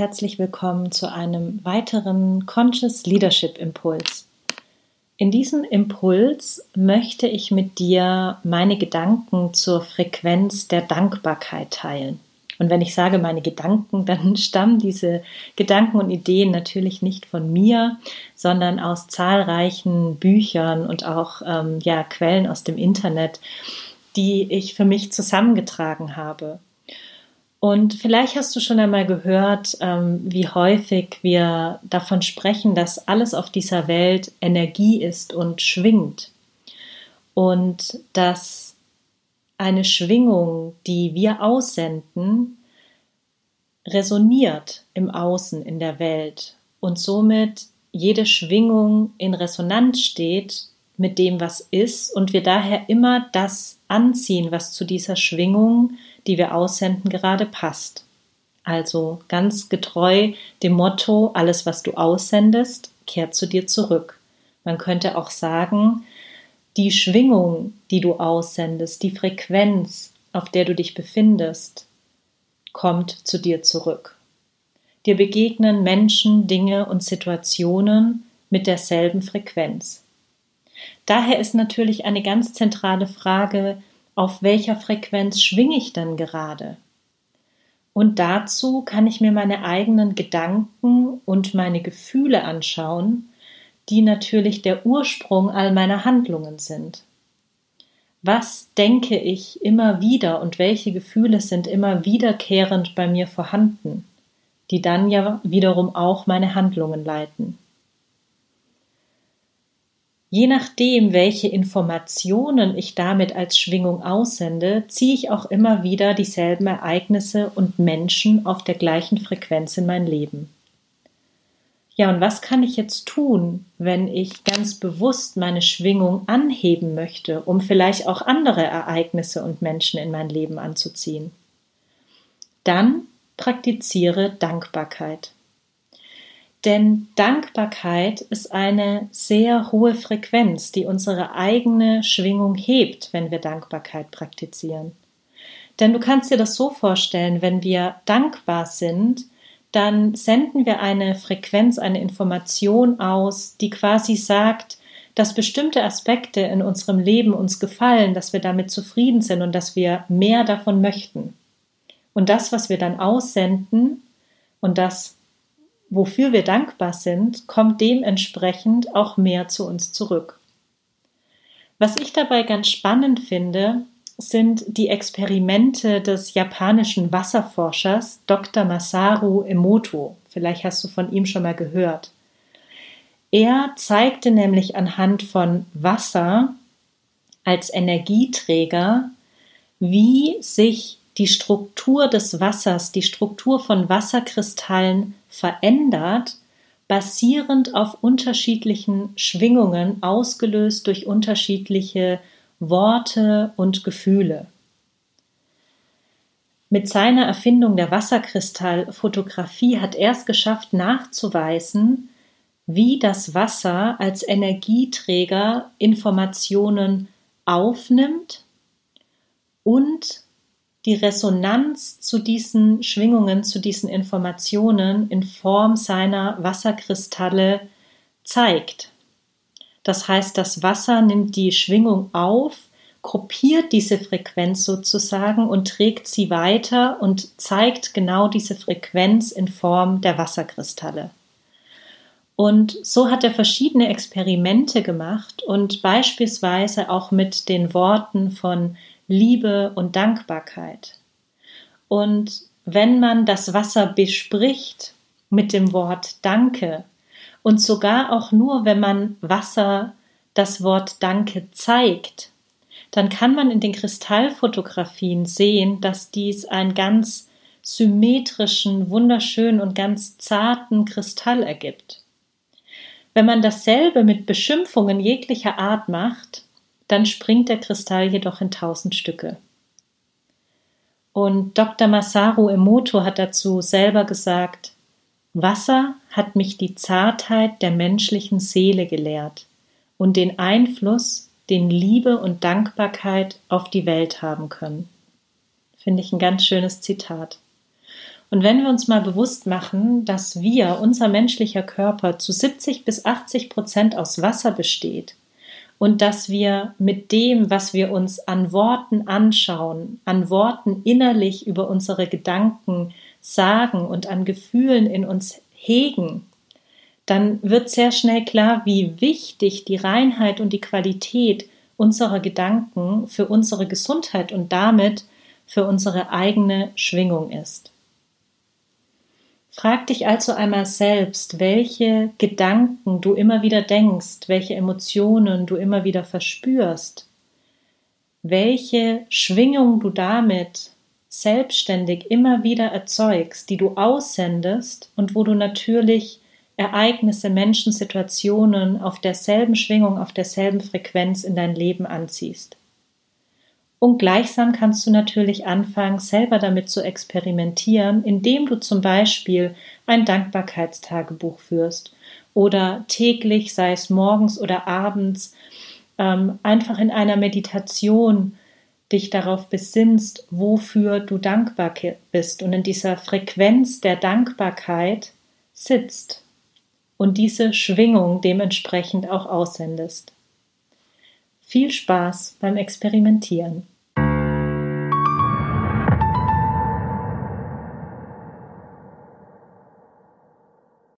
herzlich willkommen zu einem weiteren Conscious Leadership Impuls. In diesem Impuls möchte ich mit dir meine Gedanken zur Frequenz der Dankbarkeit teilen. Und wenn ich sage meine Gedanken, dann stammen diese Gedanken und Ideen natürlich nicht von mir, sondern aus zahlreichen Büchern und auch ähm, ja, Quellen aus dem Internet, die ich für mich zusammengetragen habe. Und vielleicht hast du schon einmal gehört, ähm, wie häufig wir davon sprechen, dass alles auf dieser Welt Energie ist und schwingt. Und dass eine Schwingung, die wir aussenden, resoniert im Außen, in der Welt und somit jede Schwingung in Resonanz steht mit dem, was ist und wir daher immer das anziehen, was zu dieser Schwingung, die wir aussenden, gerade passt. Also ganz getreu dem Motto, alles, was du aussendest, kehrt zu dir zurück. Man könnte auch sagen, die Schwingung, die du aussendest, die Frequenz, auf der du dich befindest, kommt zu dir zurück. Dir begegnen Menschen, Dinge und Situationen mit derselben Frequenz. Daher ist natürlich eine ganz zentrale Frage, auf welcher Frequenz schwinge ich denn gerade? Und dazu kann ich mir meine eigenen Gedanken und meine Gefühle anschauen, die natürlich der Ursprung all meiner Handlungen sind. Was denke ich immer wieder und welche Gefühle sind immer wiederkehrend bei mir vorhanden, die dann ja wiederum auch meine Handlungen leiten? Je nachdem, welche Informationen ich damit als Schwingung aussende, ziehe ich auch immer wieder dieselben Ereignisse und Menschen auf der gleichen Frequenz in mein Leben. Ja, und was kann ich jetzt tun, wenn ich ganz bewusst meine Schwingung anheben möchte, um vielleicht auch andere Ereignisse und Menschen in mein Leben anzuziehen? Dann praktiziere Dankbarkeit. Denn Dankbarkeit ist eine sehr hohe Frequenz, die unsere eigene Schwingung hebt, wenn wir Dankbarkeit praktizieren. Denn du kannst dir das so vorstellen, wenn wir dankbar sind, dann senden wir eine Frequenz, eine Information aus, die quasi sagt, dass bestimmte Aspekte in unserem Leben uns gefallen, dass wir damit zufrieden sind und dass wir mehr davon möchten. Und das, was wir dann aussenden und das, wofür wir dankbar sind, kommt dementsprechend auch mehr zu uns zurück. Was ich dabei ganz spannend finde, sind die Experimente des japanischen Wasserforschers Dr. Masaru Emoto. Vielleicht hast du von ihm schon mal gehört. Er zeigte nämlich anhand von Wasser als Energieträger, wie sich die Struktur des Wassers, die Struktur von Wasserkristallen verändert, basierend auf unterschiedlichen Schwingungen, ausgelöst durch unterschiedliche Worte und Gefühle. Mit seiner Erfindung der Wasserkristallfotografie hat er es geschafft nachzuweisen, wie das Wasser als Energieträger Informationen aufnimmt und die Resonanz zu diesen Schwingungen, zu diesen Informationen in Form seiner Wasserkristalle zeigt. Das heißt, das Wasser nimmt die Schwingung auf, gruppiert diese Frequenz sozusagen und trägt sie weiter und zeigt genau diese Frequenz in Form der Wasserkristalle. Und so hat er verschiedene Experimente gemacht und beispielsweise auch mit den Worten von Liebe und Dankbarkeit. Und wenn man das Wasser bespricht mit dem Wort Danke und sogar auch nur, wenn man Wasser das Wort Danke zeigt, dann kann man in den Kristallfotografien sehen, dass dies einen ganz symmetrischen, wunderschönen und ganz zarten Kristall ergibt. Wenn man dasselbe mit Beschimpfungen jeglicher Art macht, dann springt der Kristall jedoch in tausend Stücke. Und Dr. Masaru Emoto hat dazu selber gesagt, Wasser hat mich die Zartheit der menschlichen Seele gelehrt und den Einfluss, den Liebe und Dankbarkeit auf die Welt haben können. Finde ich ein ganz schönes Zitat. Und wenn wir uns mal bewusst machen, dass wir, unser menschlicher Körper, zu 70 bis 80 Prozent aus Wasser besteht und dass wir mit dem, was wir uns an Worten anschauen, an Worten innerlich über unsere Gedanken sagen und an Gefühlen in uns hegen, dann wird sehr schnell klar, wie wichtig die Reinheit und die Qualität unserer Gedanken für unsere Gesundheit und damit für unsere eigene Schwingung ist. Frag dich also einmal selbst, welche Gedanken du immer wieder denkst, welche Emotionen du immer wieder verspürst, welche Schwingung du damit selbstständig immer wieder erzeugst, die du aussendest und wo du natürlich Ereignisse, Menschen, Situationen auf derselben Schwingung, auf derselben Frequenz in dein Leben anziehst. Und gleichsam kannst du natürlich anfangen, selber damit zu experimentieren, indem du zum Beispiel ein Dankbarkeitstagebuch führst oder täglich, sei es morgens oder abends, ähm, einfach in einer Meditation dich darauf besinnst, wofür du dankbar bist und in dieser Frequenz der Dankbarkeit sitzt und diese Schwingung dementsprechend auch aussendest. Viel Spaß beim Experimentieren.